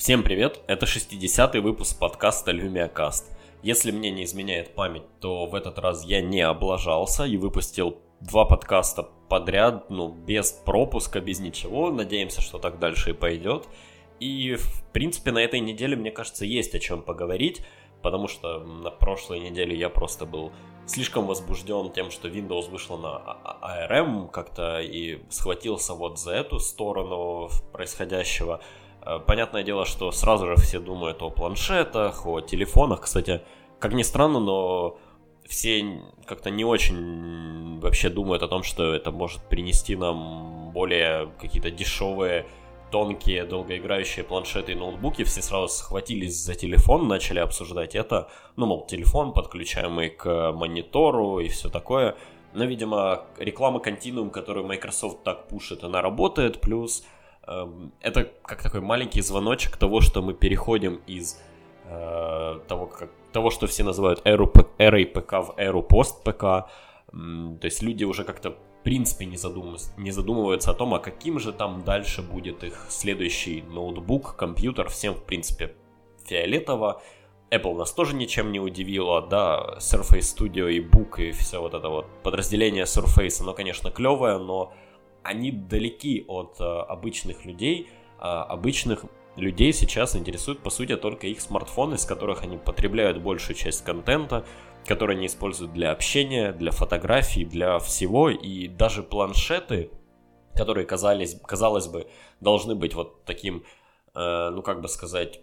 Всем привет, это 60-й выпуск подкаста LumiaCast. Если мне не изменяет память, то в этот раз я не облажался и выпустил два подкаста подряд, ну, без пропуска, без ничего. Надеемся, что так дальше и пойдет. И, в принципе, на этой неделе, мне кажется, есть о чем поговорить, потому что на прошлой неделе я просто был слишком возбужден тем, что Windows вышла на ARM как-то и схватился вот за эту сторону происходящего. Э, понятное дело, что сразу же все думают о планшетах, о телефонах. Кстати, как ни странно, но все как-то не очень вообще думают о том, что это может принести нам более какие-то дешевые, тонкие, долгоиграющие планшеты и ноутбуки. Все сразу схватились за телефон, начали обсуждать это. Ну, мол, телефон, подключаемый к монитору и все такое. Но, видимо, реклама Continuum, которую Microsoft так пушит, она работает. Плюс это как такой маленький звоночек того, что мы переходим из э, того, как, того, что все называют эру, эрой ПК в эру пост-ПК. То есть люди уже как-то в принципе не, задумываются, не задумываются о том, а каким же там дальше будет их следующий ноутбук, компьютер. Всем, в принципе, фиолетово. Apple нас тоже ничем не удивила, да, Surface Studio и Book и все вот это вот подразделение Surface, оно, конечно, клевое, но они далеки от э, обычных людей. А обычных людей сейчас интересуют, по сути, только их смартфоны, с которых они потребляют большую часть контента, который они используют для общения, для фотографий, для всего. И даже планшеты, которые, казались, казалось бы, должны быть вот таким, э, ну, как бы сказать,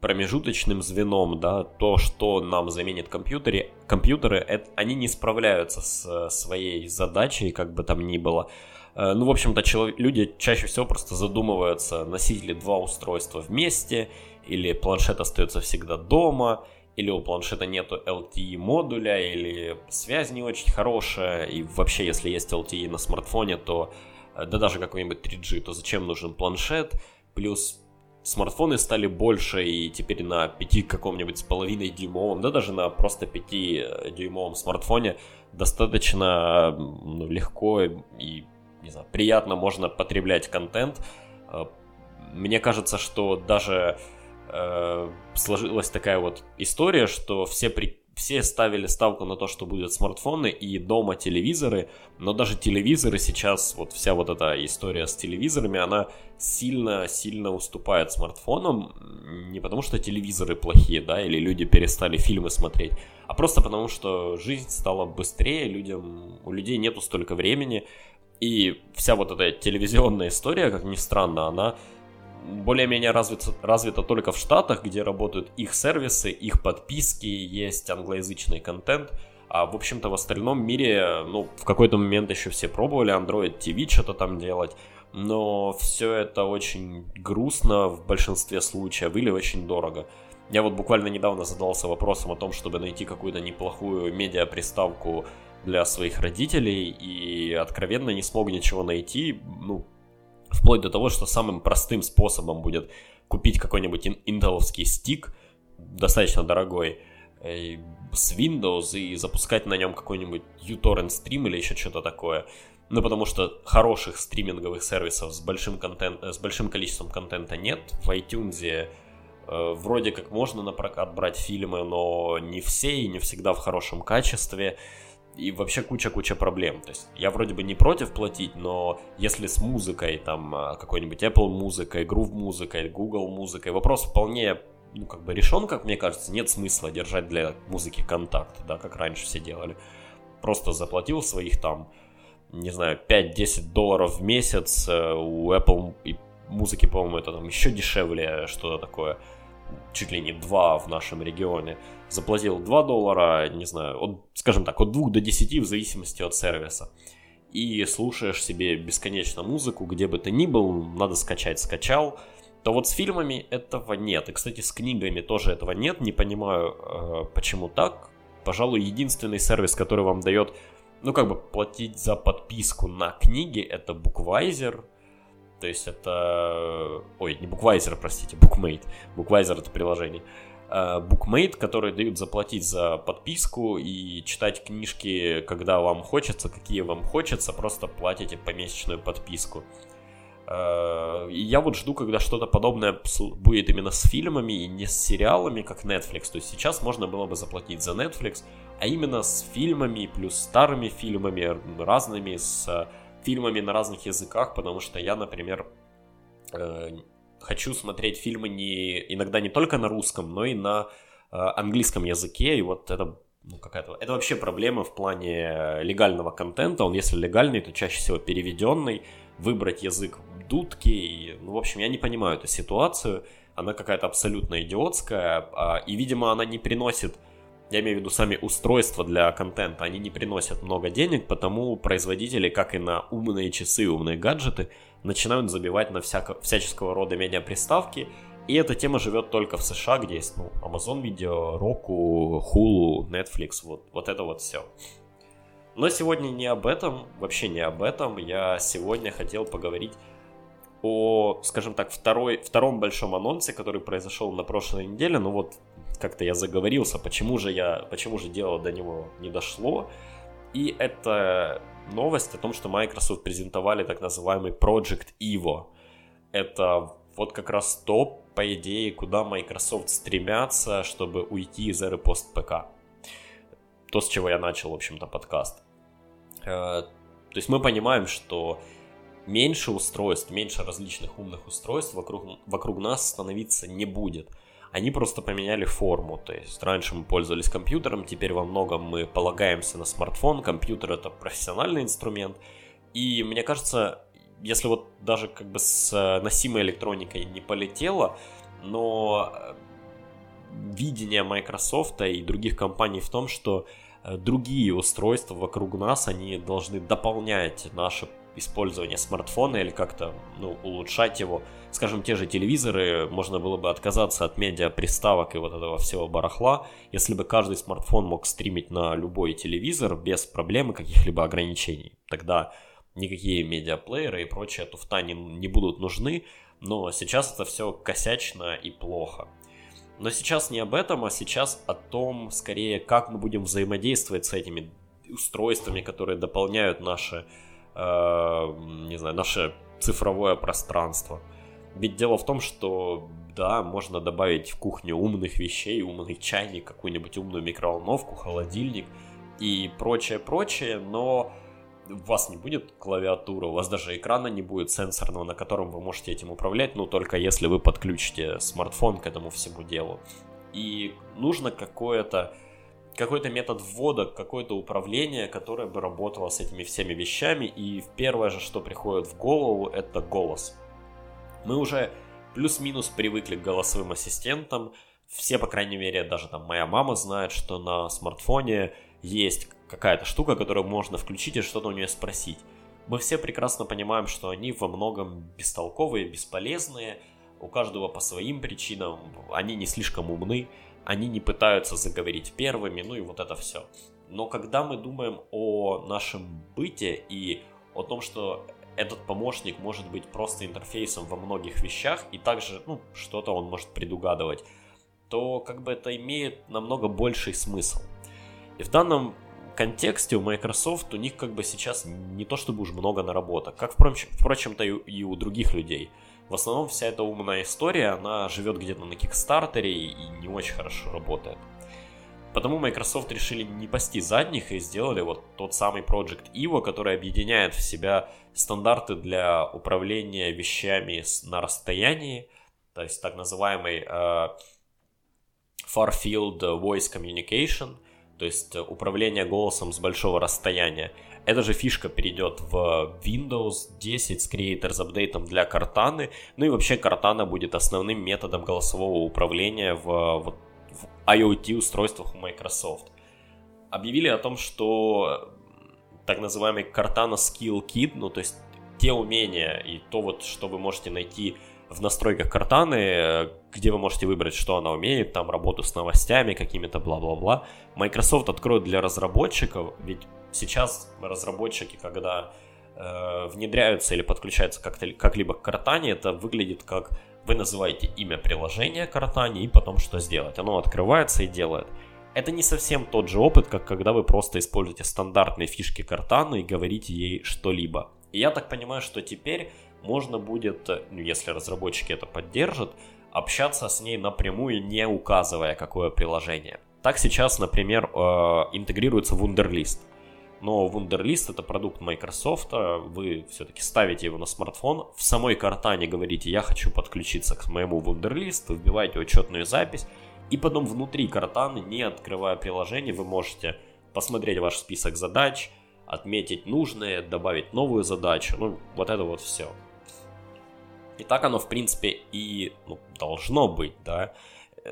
промежуточным звеном, да, то, что нам заменит компьютеры, компьютеры, это, они не справляются с своей задачей, как бы там ни было. Э, ну, в общем-то, люди чаще всего просто задумываются, носить ли два устройства вместе, или планшет остается всегда дома, или у планшета нету LTE модуля, или связь не очень хорошая, и вообще, если есть LTE на смартфоне, то, э, да даже какой-нибудь 3G, то зачем нужен планшет? Плюс смартфоны стали больше, и теперь на 5 каком-нибудь с половиной дюймовом, да даже на просто 5 э, дюймовом смартфоне достаточно ну, легко и не знаю, приятно можно потреблять контент. Э, мне кажется, что даже э, сложилась такая вот история, что все, при, все ставили ставку на то, что будут смартфоны и дома телевизоры, но даже телевизоры сейчас, вот вся вот эта история с телевизорами, она сильно-сильно уступает смартфонам, не потому что телевизоры плохие, да, или люди перестали фильмы смотреть, а просто потому что жизнь стала быстрее, людям, у людей нету столько времени, и вся вот эта телевизионная история, как ни странно, она более-менее развита, развита только в Штатах, где работают их сервисы, их подписки, есть англоязычный контент. А в общем-то в остальном мире, ну, в какой-то момент еще все пробовали Android TV что-то там делать. Но все это очень грустно в большинстве случаев или очень дорого. Я вот буквально недавно задался вопросом о том, чтобы найти какую-то неплохую медиа-приставку для своих родителей и откровенно не смог ничего найти, ну, вплоть до того, что самым простым способом будет купить какой-нибудь интеловский стик, достаточно дорогой, э, с Windows и запускать на нем какой-нибудь uTorrent стрим или еще что-то такое. Ну, потому что хороших стриминговых сервисов с большим, контент, с большим количеством контента нет. В iTunes э, вроде как можно на прокат брать фильмы, но не все и не всегда в хорошем качестве и вообще куча-куча проблем. То есть я вроде бы не против платить, но если с музыкой, там, а, какой-нибудь Apple музыкой, Groove музыкой, Google музыкой, вопрос вполне, ну, как бы решен, как мне кажется, нет смысла держать для музыки контакт, да, как раньше все делали. Просто заплатил своих там, не знаю, 5-10 долларов в месяц, э, у Apple и музыки, по-моему, это там еще дешевле, что-то такое чуть ли не 2 в нашем регионе, заплатил 2 доллара, не знаю, от, скажем так, от 2 до 10 в зависимости от сервиса. И слушаешь себе бесконечно музыку, где бы ты ни был, надо скачать, скачал. То вот с фильмами этого нет. И, кстати, с книгами тоже этого нет. Не понимаю, э, почему так. Пожалуй, единственный сервис, который вам дает, ну, как бы платить за подписку на книги, это Bookwiser. То есть это... Ой, не Bookwiser, простите, Bookmate. Bookwiser это приложение. А, Bookmate, которые дают заплатить за подписку и читать книжки, когда вам хочется, какие вам хочется, просто платите помесячную подписку. Э, и я вот жду, когда что-то подобное будет именно с фильмами и не с сериалами, как Netflix. То есть сейчас можно было бы заплатить за Netflix, а именно с фильмами, плюс старыми фильмами, разными, с фильмами на разных языках, потому что я, например, э, хочу смотреть фильмы не, иногда не только на русском, но и на э, английском языке, и вот это ну, какая-то... Это вообще проблема в плане легального контента, он если легальный, то чаще всего переведенный, выбрать язык дудки, и, ну, в общем, я не понимаю эту ситуацию, она какая-то абсолютно идиотская, а, и, видимо, она не приносит я имею в виду сами устройства для контента, они не приносят много денег, потому производители, как и на умные часы, умные гаджеты, начинают забивать на всяко, всяческого рода медиаприставки, и эта тема живет только в США, где есть ну, Amazon Video, Roku, Hulu, Netflix, вот, вот это вот все. Но сегодня не об этом, вообще не об этом. Я сегодня хотел поговорить о, скажем так, второй, втором большом анонсе, который произошел на прошлой неделе. Ну вот как-то я заговорился, почему же я, почему же дело до него не дошло. И это новость о том, что Microsoft презентовали так называемый Project Evo. Это вот как раз то, по идее, куда Microsoft стремятся, чтобы уйти из эры пост-ПК. То, с чего я начал, в общем-то, подкаст. Э, то есть мы понимаем, что меньше устройств, меньше различных умных устройств вокруг, вокруг нас становиться не будет – они просто поменяли форму. То есть раньше мы пользовались компьютером, теперь во многом мы полагаемся на смартфон. Компьютер это профессиональный инструмент. И мне кажется, если вот даже как бы с э, носимой электроникой не полетело, но э, видение Microsoft и других компаний в том, что э, другие устройства вокруг нас, они должны дополнять наше использования смартфона или как-то ну, улучшать его. Скажем, те же телевизоры, можно было бы отказаться от медиа приставок и вот этого всего барахла, если бы каждый смартфон мог стримить на любой телевизор без проблем и каких-либо ограничений. Тогда никакие медиаплееры и прочая туфта не, не будут нужны, но сейчас это все косячно и плохо. Но сейчас не об этом, а сейчас о том, скорее, как мы будем взаимодействовать с этими устройствами, которые дополняют наше э, не знаю, наше цифровое пространство. Ведь дело в том, что да, можно добавить в кухню умных вещей, умный чайник, какую-нибудь умную микроволновку, холодильник и прочее-прочее, но у вас не будет клавиатуры, у вас даже экрана не будет сенсорного, на котором вы можете этим управлять, ну только если вы подключите смартфон к этому всему делу. И нужно какое-то какой-то метод ввода, какое-то управление, которое бы работало с этими всеми вещами. И первое же, что приходит в голову, это голос. Мы уже плюс-минус привыкли к голосовым ассистентам. Все, по крайней мере, даже там моя мама знает, что на смартфоне есть какая-то штука, которую можно включить и что-то у нее спросить. Мы все прекрасно понимаем, что они во многом бестолковые, бесполезные, у каждого по своим причинам, они не слишком умны они не пытаются заговорить первыми, ну и вот это все. Но когда мы думаем о нашем быте и о том, что этот помощник может быть просто интерфейсом во многих вещах, и также ну, что-то он может предугадывать, то как бы это имеет намного больший смысл. И в данном контексте у Microsoft у них как бы сейчас не то чтобы уж много наработок, как впрочем-то и у других людей – в основном вся эта умная история, она живет где-то на Кикстартере и не очень хорошо работает. Потому Microsoft решили не пасти задних и сделали вот тот самый Project Evo, который объединяет в себя стандарты для управления вещами на расстоянии, то есть так называемый э, Far Field Voice Communication, то есть управление голосом с большого расстояния. Эта же фишка перейдет в Windows 10 с Creators апдейтом для Cortana. Ну и вообще Cortana будет основным методом голосового управления в, в, в IoT устройствах у Microsoft. Объявили о том, что так называемый Cortana Skill Kit, ну то есть те умения и то вот, что вы можете найти в настройках Cortana, где вы можете выбрать, что она умеет, там работу с новостями какими-то, бла-бла-бла. Microsoft откроет для разработчиков, ведь сейчас разработчики, когда э, внедряются или подключаются как-либо к Cortana, это выглядит как вы называете имя приложения Cortana и потом что сделать. Оно открывается и делает. Это не совсем тот же опыт, как когда вы просто используете стандартные фишки Cortana и говорите ей что-либо. И я так понимаю, что теперь можно будет, ну, если разработчики это поддержат, общаться с ней напрямую, не указывая, какое приложение. Так сейчас, например, э, интегрируется Wunderlist. Но Wunderlist это продукт Microsoft, вы все-таки ставите его на смартфон, в самой картане говорите, я хочу подключиться к моему Wunderlist, вбиваете учетную запись, и потом внутри картаны, не открывая приложение, вы можете посмотреть ваш список задач, отметить нужные, добавить новую задачу, ну вот это вот все. И так оно, в принципе, и ну, должно быть, да.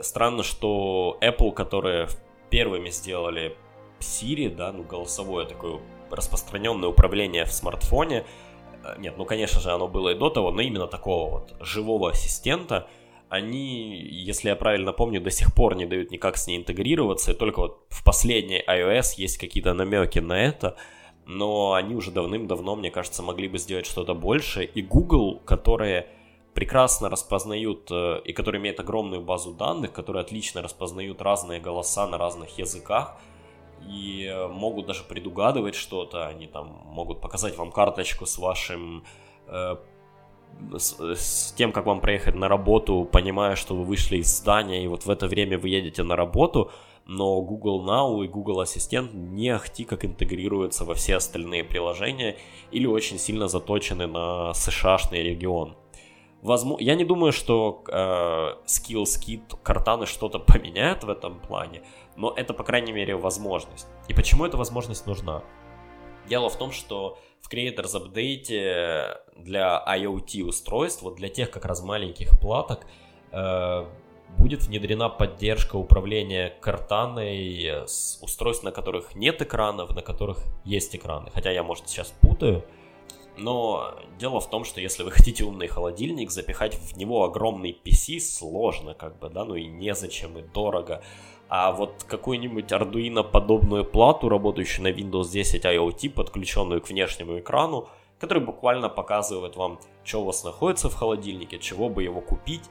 Странно, что Apple, которые первыми сделали Siri, да, ну, голосовое такое распространенное управление в смартфоне, э, нет, ну, конечно же, оно было и до того, но именно такого вот живого ассистента, они, если я правильно помню, до сих пор не дают никак с ней интегрироваться, и только вот в последней iOS есть какие-то намеки на это, но они уже давным-давно, мне кажется, могли бы сделать что-то больше, и Google, которые прекрасно распознают э, и которые имеют огромную базу данных, которые отлично распознают разные голоса на разных языках и э, могут даже предугадывать что-то. Они там могут показать вам карточку с вашим э, с, с тем, как вам проехать на работу, понимая, что вы вышли из здания, и вот в это время вы едете на работу, но Google Now и Google Ассистент не ахти как интегрируются во все остальные приложения или очень сильно заточены на США-шный регион. Возможно, я не думаю, что э, Skills Kit Картаны что-то поменяют в этом плане, но это, по крайней мере, возможность. И почему эта возможность нужна? Дело в том, что в Creators Update для IoT устройств, вот для тех как раз маленьких платок, э, будет внедрена поддержка управления картаной с устройств, на которых нет экранов, на которых есть экраны. Хотя я, может, сейчас путаю. Но дело в том, что если вы хотите умный холодильник, запихать в него огромный PC сложно, как бы, да, ну и незачем, и дорого. А вот какую-нибудь Arduino подобную плату, работающую на Windows 10 IoT, подключенную к внешнему экрану, который буквально показывает вам, что у вас находится в холодильнике, чего бы его купить,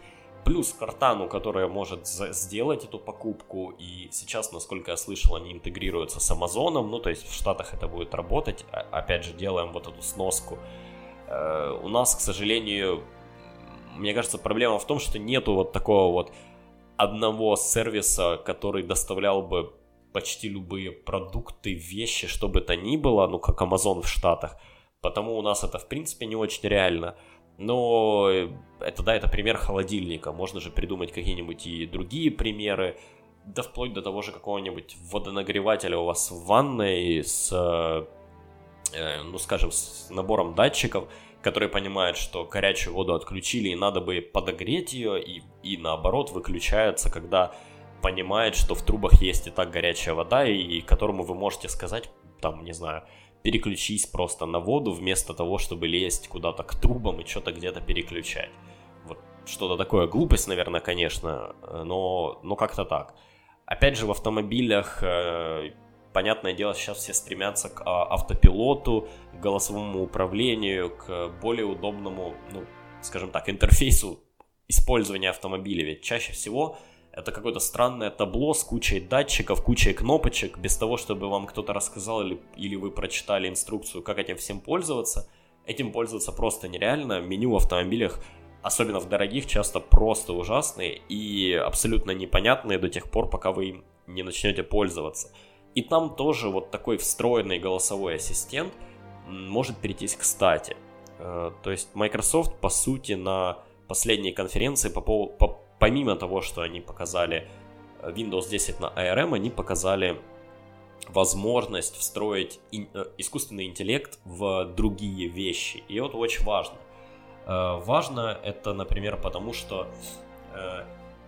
плюс картану, которая может сделать эту покупку, и сейчас, насколько я слышал, они интегрируются с Амазоном, ну, то есть в Штатах это будет работать, а, опять же, делаем вот эту сноску. Э, у нас, к сожалению, мне кажется, проблема в том, что нету вот такого вот одного сервиса, который доставлял бы почти любые продукты, вещи, что бы то ни было, ну, как Amazon в Штатах. Потому у нас это, в принципе, не очень реально. Но э, это, да, это пример холодильника. Можно же придумать какие-нибудь и другие примеры. Да вплоть до того же какого-нибудь водонагревателя у вас в ванной с, э, ну скажем, с набором датчиков, который понимает, что горячую воду отключили и надо бы подогреть ее, и, и наоборот выключается, когда понимает, что в трубах есть и так горячая вода, и, и которому вы можете сказать, там, не знаю, переключись просто на воду, вместо того, чтобы лезть куда-то к трубам и что-то где-то переключать. Вот что-то такое, глупость, наверное, конечно, но, но как-то так. Опять же, в автомобилях, э, понятное дело, сейчас все стремятся к а, автопилоту, к голосовому управлению, к более удобному, ну, скажем так, интерфейсу использования автомобиля. Ведь чаще всего это какое-то странное табло с кучей датчиков, кучей кнопочек, без того, чтобы вам кто-то рассказал или, или вы прочитали инструкцию, как этим всем пользоваться. Этим пользоваться просто нереально. Меню в автомобилях, особенно в дорогих, часто просто ужасные и абсолютно непонятные до тех пор, пока вы им не начнете пользоваться. И там тоже вот такой встроенный голосовой ассистент может перейтись кстати. Э, то есть Microsoft, по сути, на последней конференции по, по, помимо того, что они показали э, Windows 10 на ARM, они показали возможность встроить э, искусственный интеллект в другие вещи. И это очень важно. Э, важно это, например, потому что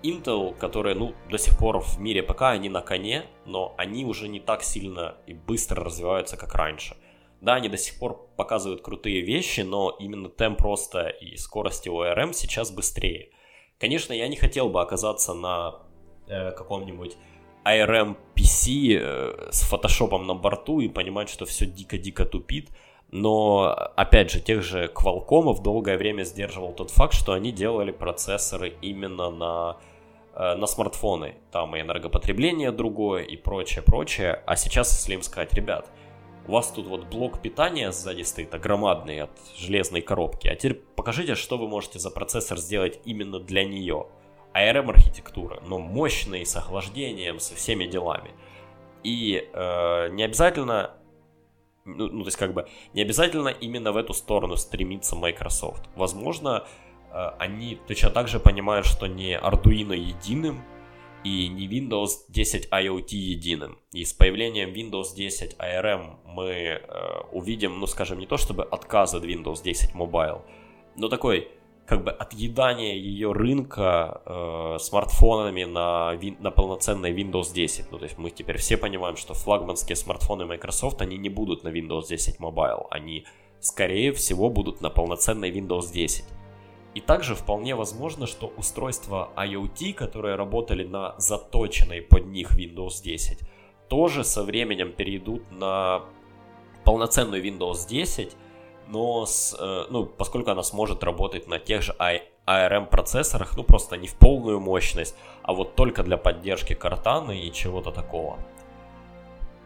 Intel, которые, ну, до сих пор в мире пока они на коне, но они уже не так сильно и быстро развиваются, как раньше. Да, они до сих пор показывают крутые вещи, но именно темп роста и скорости у ARM сейчас быстрее. Конечно, я не хотел бы оказаться на э, каком-нибудь ARM PC э, с фотошопом на борту и понимать, что все дико-дико тупит. Но, опять же, тех же Qualcomm долгое время сдерживал тот факт, что они делали процессоры именно на, э, на смартфоны. Там и энергопотребление другое, и прочее, прочее. А сейчас, если им сказать, ребят, у вас тут вот блок питания сзади стоит, огромадный от железной коробки, а теперь покажите, что вы можете за процессор сделать именно для нее. ARM-архитектура, но мощный, с охлаждением, со всеми делами. И э, не обязательно ну, ну, то есть как бы не обязательно именно в эту сторону стремится Microsoft. Возможно, э, они точно так же понимают, что не Arduino единым и не Windows 10 IoT единым. И с появлением Windows 10 ARM мы э, увидим, ну скажем, не то чтобы отказ от Windows 10 Mobile, но такой как бы отъедание ее рынка э, смартфонами на, на полноценной Windows 10. Ну, то есть мы теперь все понимаем, что флагманские смартфоны Microsoft, они не будут на Windows 10 Mobile. Они, скорее всего, будут на полноценной Windows 10. И также вполне возможно, что устройства IoT, которые работали на заточенной под них Windows 10, тоже со временем перейдут на полноценную Windows 10, но с, э, ну, поскольку она сможет работать на тех же ARM процессорах, ну просто не в полную мощность, а вот только для поддержки картаны и чего-то такого.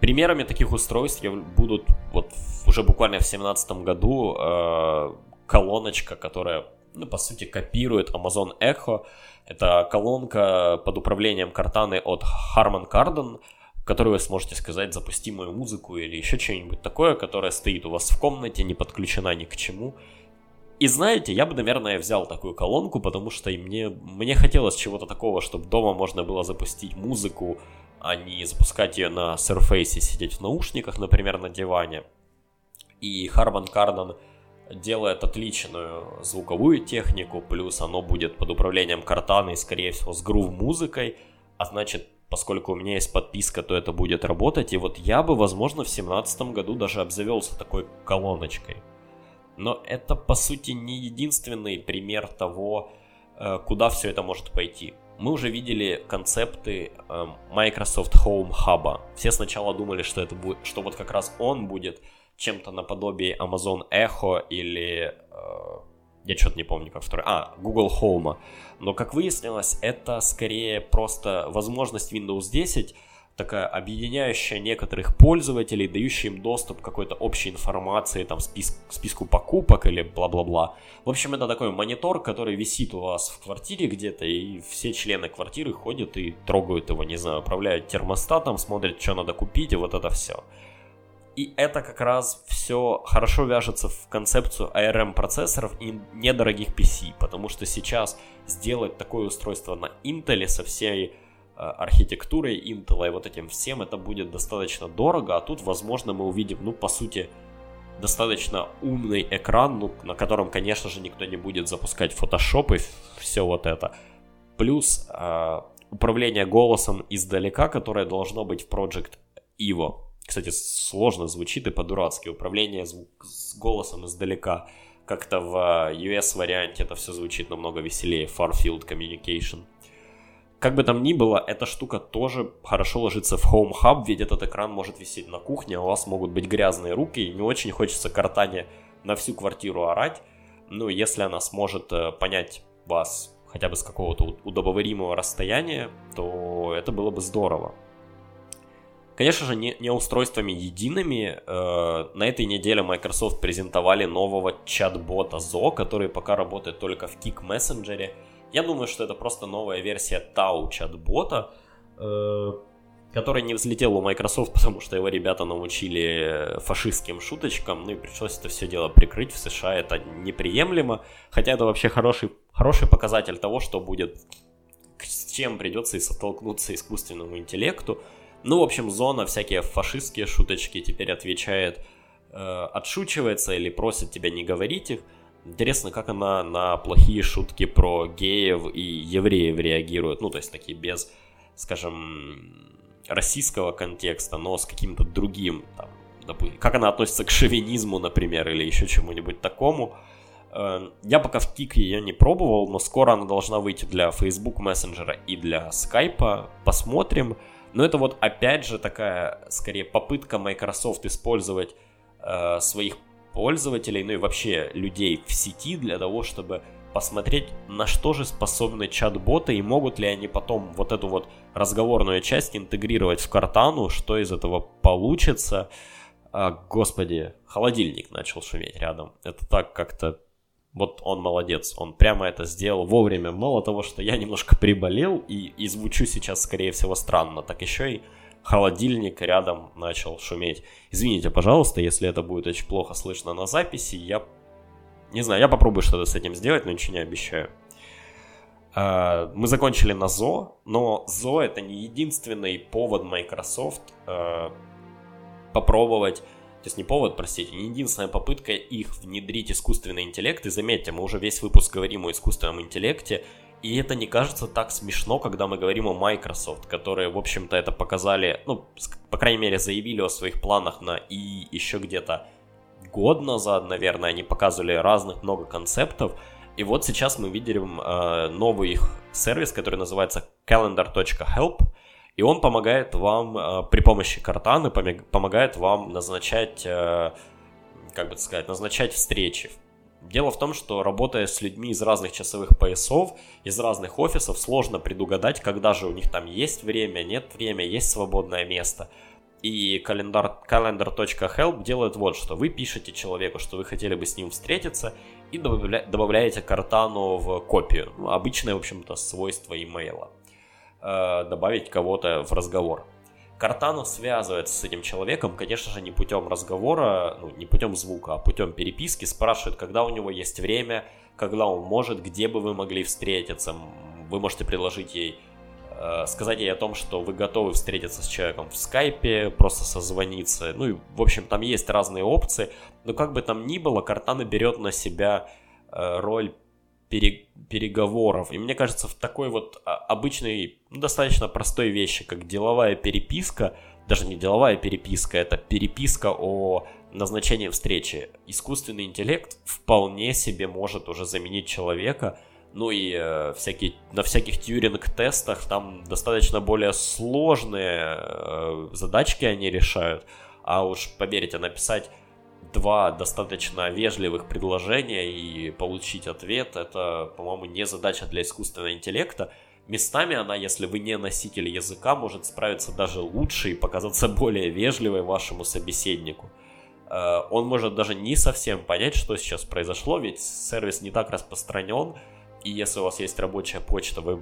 Примерами таких устройств будут вот уже буквально в 2017 году э, колоночка, которая, ну, по сути, копирует Amazon Echo. Это колонка под управлением картаны от Harman Kardon, в которой вы сможете сказать запусти мою музыку или еще что-нибудь такое, которое стоит у вас в комнате, не подключена ни к чему. И знаете, я бы, наверное, взял такую колонку, потому что и мне, мне хотелось чего-то такого, чтобы дома можно было запустить музыку, а не запускать ее на Surface и сидеть в наушниках, например, на диване. И Harman Kardon делает отличную звуковую технику, плюс оно будет под управлением Картана и, скорее всего, с грув музыкой, а значит, поскольку у меня есть подписка, то это будет работать. И вот я бы, возможно, в 2017 году даже обзавелся такой колоночкой. Но это, по сути, не единственный пример того, э, куда все это может пойти. Мы уже видели концепты э, Microsoft Home Hub. Все сначала думали, что это будет, что вот как раз он будет чем-то наподобие Amazon Echo или э, я что-то не помню, как второй. А, Google Home. Но, как выяснилось, это скорее просто возможность Windows 10, такая объединяющая некоторых пользователей, дающая им доступ к какой-то общей информации, там, списк, списку покупок или бла-бла-бла. В общем, это такой монитор, который висит у вас в квартире где-то, и все члены квартиры ходят и трогают его, не знаю, управляют термостатом, смотрят, что надо купить, и вот это все. И это как раз все хорошо вяжется в концепцию ARM процессоров и недорогих PC, потому что сейчас сделать такое устройство на Intel со всей э, архитектурой Intel и вот этим всем, это будет достаточно дорого, а тут, возможно, мы увидим, ну, по сути, достаточно умный экран, ну, на котором, конечно же, никто не будет запускать Photoshop и все вот это. Плюс э, управление голосом издалека, которое должно быть в Project Evo. Кстати, сложно звучит и по-дурацки. Управление звук с голосом издалека. Как-то в US варианте это все звучит намного веселее. Far Field Communication. Как бы там ни было, эта штука тоже хорошо ложится в Home Hub, ведь этот экран может висеть на кухне, а у вас могут быть грязные руки, и не очень хочется картане на всю квартиру орать. Ну, если она сможет э, понять вас хотя бы с какого-то удобоваримого расстояния, то это было бы здорово. Конечно же, не, не устройствами едиными. Э, на этой неделе Microsoft презентовали нового чат-бота Zo, который пока работает только в Kik Messenger. Я думаю, что это просто новая версия Tau чат-бота, э, который не взлетел у Microsoft, потому что его ребята научили фашистским шуточкам, ну и пришлось это все дело прикрыть. В США это неприемлемо, хотя это вообще хороший, хороший показатель того, что будет, с чем придется и столкнуться искусственному интеллекту. Ну, в общем, зона всякие фашистские шуточки теперь отвечает, э, отшучивается или просит тебя не говорить их. Интересно, как она на плохие шутки про геев и евреев реагирует. Ну, то есть такие без, скажем, российского контекста, но с каким-то другим, там, допустим, как она относится к шовинизму, например, или еще чему-нибудь такому. Э, я пока в Кик ее не пробовал, но скоро она должна выйти для Facebook мессенджера и для Skype. Посмотрим. Но это вот опять же такая, скорее, попытка Microsoft использовать э, своих пользователей, ну и вообще людей в сети для того, чтобы посмотреть, на что же способны чат-боты и могут ли они потом вот эту вот разговорную часть интегрировать в картану, что из этого получится. А, господи, холодильник начал шуметь рядом. Это так как-то... Вот он молодец, он прямо это сделал вовремя. Мало того, что я немножко приболел и, и звучу сейчас, скорее всего, странно, так еще и холодильник рядом начал шуметь. Извините, пожалуйста, если это будет очень плохо слышно на записи. Я не знаю, я попробую что-то с этим сделать, но ничего не обещаю. А, мы закончили на ЗО, но ЗО это не единственный повод Microsoft а, попробовать, есть не повод, простите, не единственная попытка их внедрить искусственный интеллект. И заметьте, мы уже весь выпуск говорим о искусственном интеллекте, и это не кажется так смешно, когда мы говорим о Microsoft, которые, в общем-то, это показали, ну, по крайней мере, заявили о своих планах на и еще где-то год назад, наверное, они показывали разных много концептов. И вот сейчас мы видим э, новый их сервис, который называется calendar.help. И он помогает вам э, при помощи картаны, помогает вам назначать, э, как бы сказать, назначать встречи. Дело в том, что работая с людьми из разных часовых поясов, из разных офисов, сложно предугадать, когда же у них там есть время, нет времени, есть свободное место. И календар, calendar.help делает вот что. Вы пишете человеку, что вы хотели бы с ним встретиться, и добавля, добавляете картану в копию. Ну, обычное, в общем-то, свойство имейла. Э, добавить кого-то в разговор. Картана связывается с этим человеком, конечно же, не путем разговора, ну, не путем звука, а путем переписки, спрашивает, когда у него есть время, когда он может, где бы вы могли встретиться. Вы можете предложить ей, э, сказать ей о том, что вы готовы встретиться с человеком в скайпе, просто созвониться. Ну и, в общем, там есть разные опции. Но как бы там ни было, Картана берет на себя э, роль переговоров. И мне кажется, в такой вот а, обычной, ну, достаточно простой вещи, как деловая переписка, даже не деловая переписка, это переписка о назначении встречи. Искусственный интеллект вполне себе может уже заменить человека, ну и э, всякие, на всяких тьюринг-тестах там достаточно более сложные э, задачки они решают. А уж, поверьте, написать два достаточно вежливых предложения и получить ответ, это, по-моему, не задача для искусственного интеллекта. Местами она, если вы не носитель языка, может справиться даже лучше и показаться более вежливой вашему собеседнику. Э, он может даже не совсем понять, что сейчас произошло, ведь сервис не так распространен, и если у вас есть рабочая почта, вы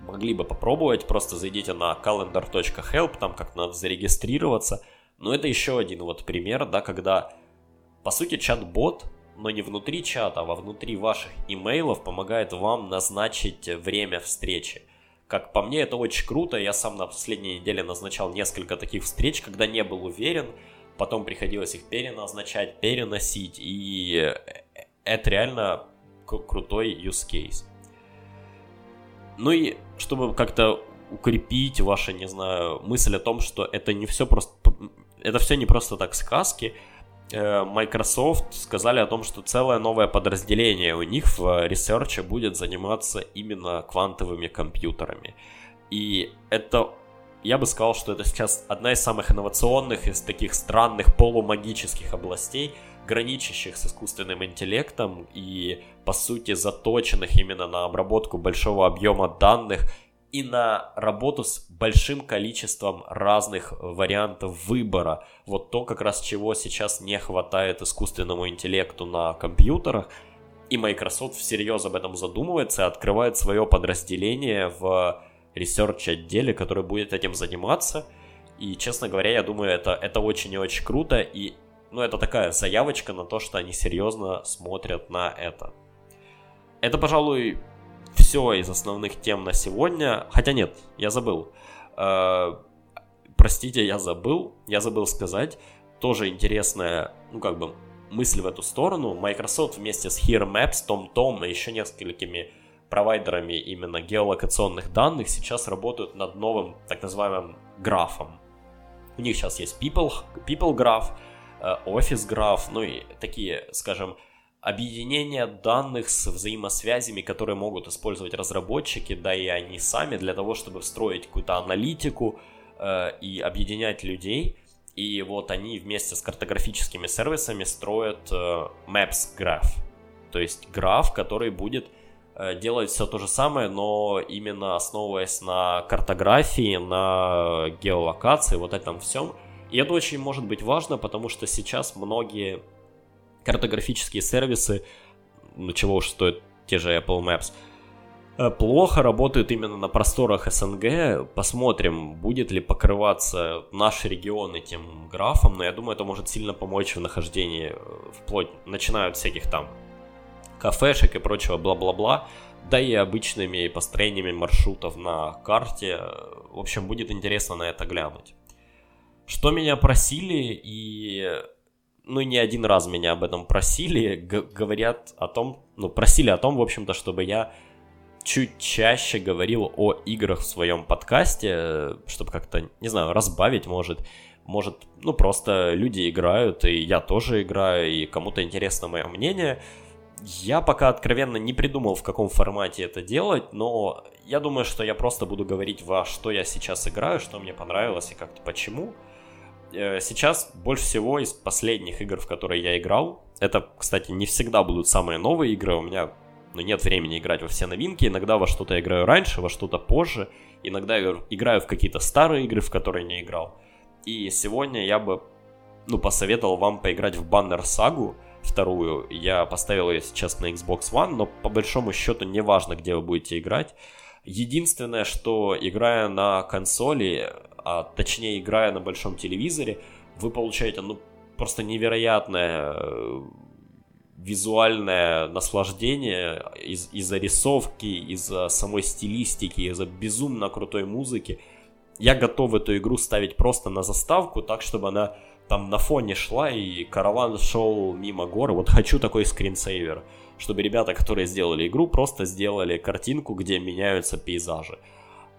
могли бы попробовать, просто зайдите на calendar.help, там как надо зарегистрироваться – но это еще один вот пример, да, когда, по сути, чат-бот, но не внутри чата, а внутри ваших имейлов помогает вам назначить время встречи. Как по мне, это очень круто. Я сам на последней неделе назначал несколько таких встреч, когда не был уверен. Потом приходилось их переназначать, переносить. И это реально крутой use case. Ну и чтобы как-то укрепить вашу, не знаю, мысль о том, что это не все просто это все не просто так сказки. Э, Microsoft сказали о том, что целое новое подразделение у них в research е будет заниматься именно квантовыми компьютерами. И это, я бы сказал, что это сейчас одна из самых инновационных из таких странных полумагических областей, граничащих с искусственным интеллектом и, по сути, заточенных именно на обработку большого объема данных и на работу с большим количеством разных вариантов выбора. Вот то, как раз чего сейчас не хватает искусственному интеллекту на компьютерах. И Microsoft всерьез об этом задумывается и открывает свое подразделение в research отделе, который будет этим заниматься. И, честно говоря, я думаю, это, это очень и очень круто. И ну, это такая заявочка на то, что они серьезно смотрят на это. Это, пожалуй, все из основных тем на сегодня. Хотя нет, я забыл. Э, простите, я забыл. Я забыл сказать. Тоже интересная, ну как бы, мысль в эту сторону. Microsoft вместе с Here Maps, TomTom и еще несколькими провайдерами именно геолокационных данных сейчас работают над новым так называемым графом. У них сейчас есть People, People Graph, э, Office Graph, ну и такие, скажем, объединение данных с взаимосвязями, которые могут использовать разработчики, да и они сами для того, чтобы встроить какую-то аналитику э, и объединять людей. И вот они вместе с картографическими сервисами строят э, Maps Graph. То есть граф, который будет э, делать все то же самое, но именно основываясь на картографии, на геолокации, вот этом всем. И это очень может быть важно, потому что сейчас многие картографические сервисы, ну чего уж стоит те же Apple Maps, э, плохо работают именно на просторах СНГ. Посмотрим, будет ли покрываться наш регион этим графом, но я думаю, это может сильно помочь в нахождении, э, вплоть, начиная от всяких там кафешек и прочего бла-бла-бла, да и обычными построениями маршрутов на карте. В общем, будет интересно на это глянуть. Что меня просили и ну, не один раз меня об этом просили, говорят о том, ну, просили о том, в общем-то, чтобы я чуть чаще говорил о играх в своем подкасте, чтобы как-то, не знаю, разбавить, может, может, ну, просто люди играют, и я тоже играю, и кому-то интересно мое мнение. Я пока откровенно не придумал, в каком формате это делать, но я думаю, что я просто буду говорить, во что я сейчас играю, что мне понравилось и как-то почему. Э, сейчас больше всего из последних игр, в которые я играл, это, кстати, не всегда будут самые новые игры, у меня ну, нет времени играть во все новинки, иногда во что-то играю раньше, во что-то позже, иногда играю в какие-то старые игры, в которые не играл. И сегодня я бы, ну, посоветовал вам поиграть в Banner Saga вторую. Я поставил ее сейчас на Xbox One, но по большому счету не важно, где вы будете играть. Единственное, что играя на консоли, а точнее играя на большом телевизоре, вы получаете ну просто невероятное э, визуальное наслаждение из- из-за рисовки, из-за самой стилистики, из-за безумно крутой музыки. Я готов эту игру ставить просто на заставку, так чтобы она там на фоне шла и караван шел мимо гор. Вот хочу такой скринсейвер, чтобы ребята, которые сделали игру, просто сделали картинку, где меняются пейзажи.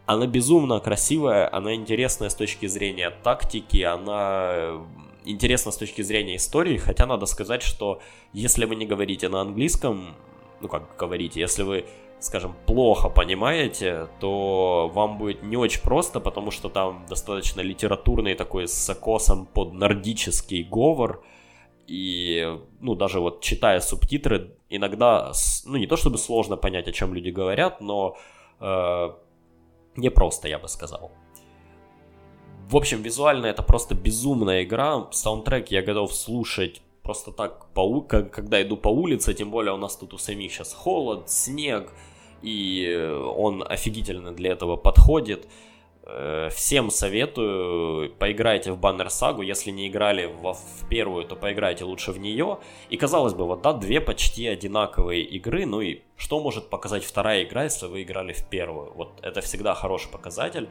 Она безумно красивая, она интересная с точки зрения тактики, она э, интересна с точки зрения истории, хотя надо сказать, что если вы не говорите на английском, ну как говорите, если вы, скажем, плохо понимаете, то вам будет не очень просто, потому что там достаточно литературный такой с окосом под нордический говор, и, ну, даже вот читая субтитры, иногда, ну, не то чтобы сложно понять, о чем люди говорят, но э, непросто, я бы сказал. В общем, визуально это просто безумная игра. Саундтрек я готов слушать просто так, по, когда иду по улице, тем более у нас тут у самих сейчас холод, снег, и он офигительно для этого подходит. Э, всем советую, поиграйте в Баннер Сагу, если не играли в, в первую, то поиграйте лучше в нее. И казалось бы, вот да, две почти одинаковые игры, ну и что может показать вторая игра, если вы играли в первую? Вот это всегда хороший показатель.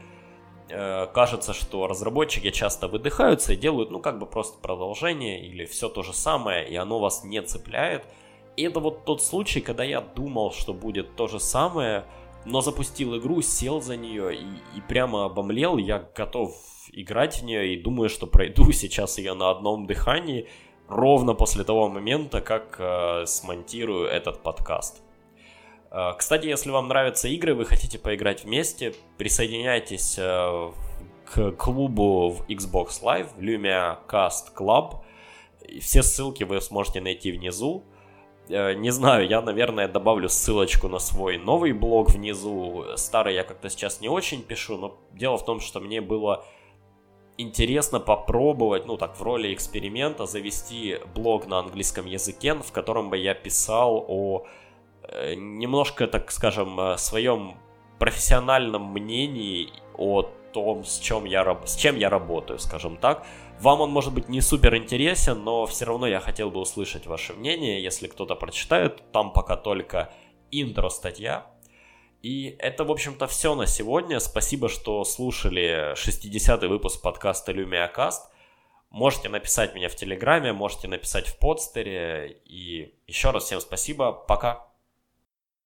Э, кажется, что разработчики часто выдыхаются и делают, ну как бы просто продолжение или все то же самое, и оно вас не цепляет. И это вот тот случай, когда я думал, что будет то же самое, но запустил игру, сел за нее и, и прямо обомлел. Я готов играть в нее и думаю, что пройду сейчас ее на одном дыхании ровно после того момента, как э, смонтирую этот подкаст. Э, кстати, если вам нравятся игры, вы хотите поиграть вместе, присоединяйтесь э, к клубу в Xbox Live, Lumia Cast Club. Все ссылки вы сможете найти внизу. Э, не знаю, я, наверное, добавлю ссылочку на свой новый блог внизу. Старый я как-то сейчас не очень пишу, но дело в том, что мне было интересно попробовать, ну так, в роли эксперимента завести блог на английском языке, в котором бы я писал о э, немножко, так скажем, э, своем профессиональном мнении о том, с чем я, с чем я работаю, скажем так. Вам он может быть не супер интересен, но все равно я хотел бы услышать ваше мнение. Если кто-то прочитает, там пока только интро статья. И это, в общем-то, все на сегодня. Спасибо, что слушали 60-й выпуск подкаста LumiaCast. Можете написать меня в Телеграме, можете написать в подстере. И еще раз всем спасибо. Пока.